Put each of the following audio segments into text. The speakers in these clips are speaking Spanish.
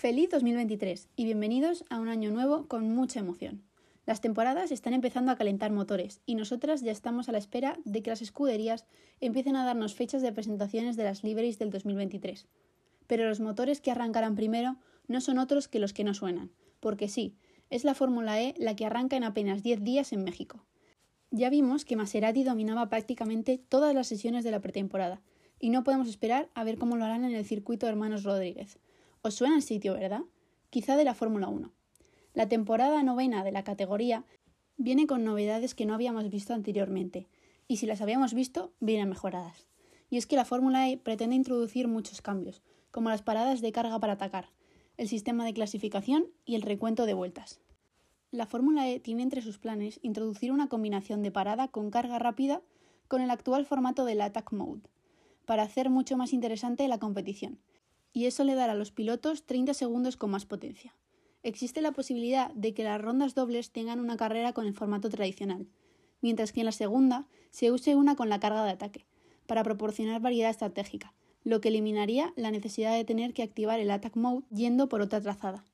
Feliz 2023 y bienvenidos a un año nuevo con mucha emoción. Las temporadas están empezando a calentar motores y nosotras ya estamos a la espera de que las escuderías empiecen a darnos fechas de presentaciones de las liveries del 2023. Pero los motores que arrancarán primero no son otros que los que no suenan, porque sí, es la Fórmula E la que arranca en apenas 10 días en México. Ya vimos que Maserati dominaba prácticamente todas las sesiones de la pretemporada, y no podemos esperar a ver cómo lo harán en el circuito Hermanos Rodríguez, os suena el sitio, ¿verdad? Quizá de la Fórmula 1. La temporada novena de la categoría viene con novedades que no habíamos visto anteriormente, y si las habíamos visto, vienen mejoradas. Y es que la Fórmula E pretende introducir muchos cambios, como las paradas de carga para atacar, el sistema de clasificación y el recuento de vueltas. La Fórmula E tiene entre sus planes introducir una combinación de parada con carga rápida con el actual formato del Attack Mode, para hacer mucho más interesante la competición, y eso le dará a los pilotos 30 segundos con más potencia. Existe la posibilidad de que las rondas dobles tengan una carrera con el formato tradicional, mientras que en la segunda se use una con la carga de ataque, para proporcionar variedad estratégica, lo que eliminaría la necesidad de tener que activar el Attack Mode yendo por otra trazada.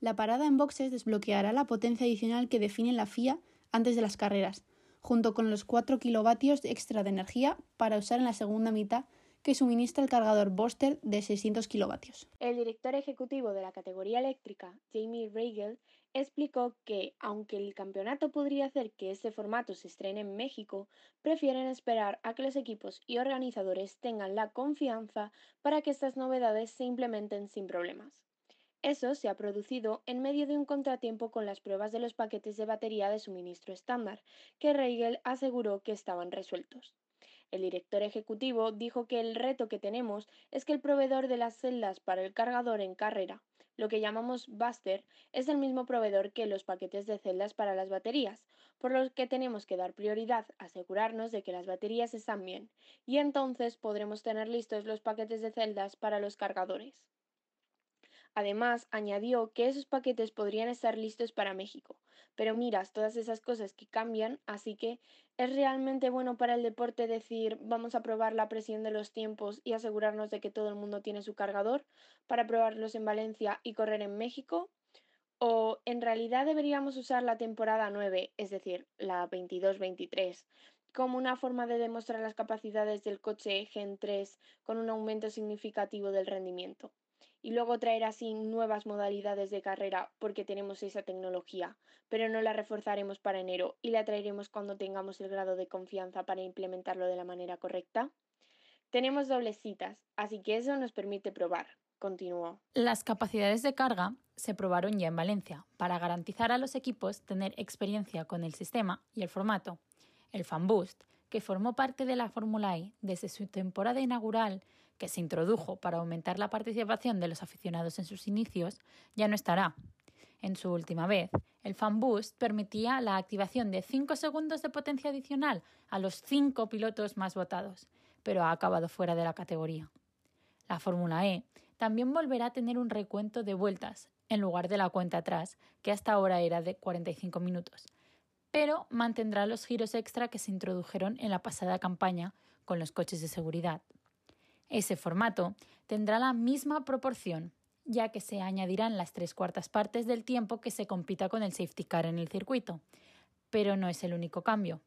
La parada en boxes desbloqueará la potencia adicional que define la FIA antes de las carreras, junto con los 4 kilovatios extra de energía para usar en la segunda mitad que suministra el cargador Boster de 600 kilovatios. El director ejecutivo de la categoría eléctrica, Jamie Reigel, explicó que, aunque el campeonato podría hacer que este formato se estrene en México, prefieren esperar a que los equipos y organizadores tengan la confianza para que estas novedades se implementen sin problemas. Eso se ha producido en medio de un contratiempo con las pruebas de los paquetes de batería de suministro estándar, que Reigel aseguró que estaban resueltos. El director ejecutivo dijo que el reto que tenemos es que el proveedor de las celdas para el cargador en carrera, lo que llamamos Buster, es el mismo proveedor que los paquetes de celdas para las baterías, por lo que tenemos que dar prioridad asegurarnos de que las baterías están bien, y entonces podremos tener listos los paquetes de celdas para los cargadores. Además, añadió que esos paquetes podrían estar listos para México. Pero miras todas esas cosas que cambian, así que ¿es realmente bueno para el deporte decir vamos a probar la presión de los tiempos y asegurarnos de que todo el mundo tiene su cargador para probarlos en Valencia y correr en México? ¿O en realidad deberíamos usar la temporada 9, es decir, la 22-23, como una forma de demostrar las capacidades del coche Gen 3 con un aumento significativo del rendimiento? Y luego traer así nuevas modalidades de carrera porque tenemos esa tecnología, pero no la reforzaremos para enero y la traeremos cuando tengamos el grado de confianza para implementarlo de la manera correcta. Tenemos dobles citas, así que eso nos permite probar. Continuó. Las capacidades de carga se probaron ya en Valencia para garantizar a los equipos tener experiencia con el sistema y el formato. El Fan Boost que formó parte de la Fórmula E desde su temporada inaugural, que se introdujo para aumentar la participación de los aficionados en sus inicios, ya no estará. En su última vez, el Fan Boost permitía la activación de 5 segundos de potencia adicional a los 5 pilotos más votados, pero ha acabado fuera de la categoría. La Fórmula E también volverá a tener un recuento de vueltas, en lugar de la cuenta atrás, que hasta ahora era de 45 minutos, pero mantendrá los giros extra que se introdujeron en la pasada campaña con los coches de seguridad. Ese formato tendrá la misma proporción, ya que se añadirán las tres cuartas partes del tiempo que se compita con el safety car en el circuito. Pero no es el único cambio,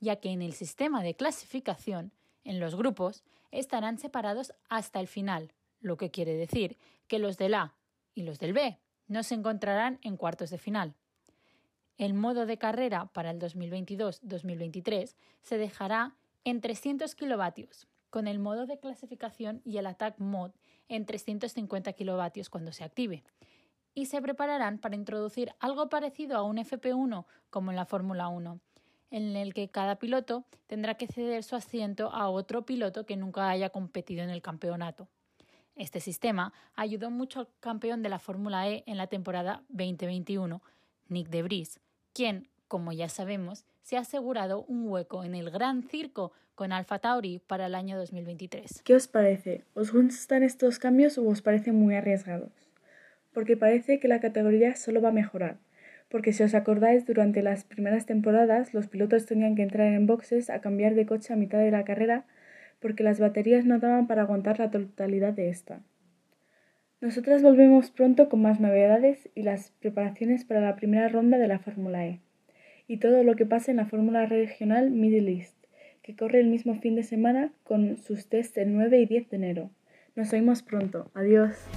ya que en el sistema de clasificación, en los grupos, estarán separados hasta el final, lo que quiere decir que los del A y los del B no se encontrarán en cuartos de final. El modo de carrera para el 2022-2023 se dejará en 300 kilovatios, con el modo de clasificación y el Attack Mode en 350 kilovatios cuando se active. Y se prepararán para introducir algo parecido a un FP1 como en la Fórmula 1, en el que cada piloto tendrá que ceder su asiento a otro piloto que nunca haya competido en el campeonato. Este sistema ayudó mucho al campeón de la Fórmula E en la temporada 2021, Nick de Vries, quien, como ya sabemos, se ha asegurado un hueco en el Gran Circo con Alfa Tauri para el año 2023. ¿Qué os parece? ¿Os gustan estos cambios o os parecen muy arriesgados? Porque parece que la categoría solo va a mejorar. Porque si os acordáis, durante las primeras temporadas los pilotos tenían que entrar en boxes a cambiar de coche a mitad de la carrera porque las baterías no daban para aguantar la totalidad de esta. Nosotras volvemos pronto con más novedades y las preparaciones para la primera ronda de la Fórmula E y todo lo que pasa en la Fórmula Regional Middle East, que corre el mismo fin de semana con sus tests el 9 y 10 de enero. Nos oímos pronto. Adiós.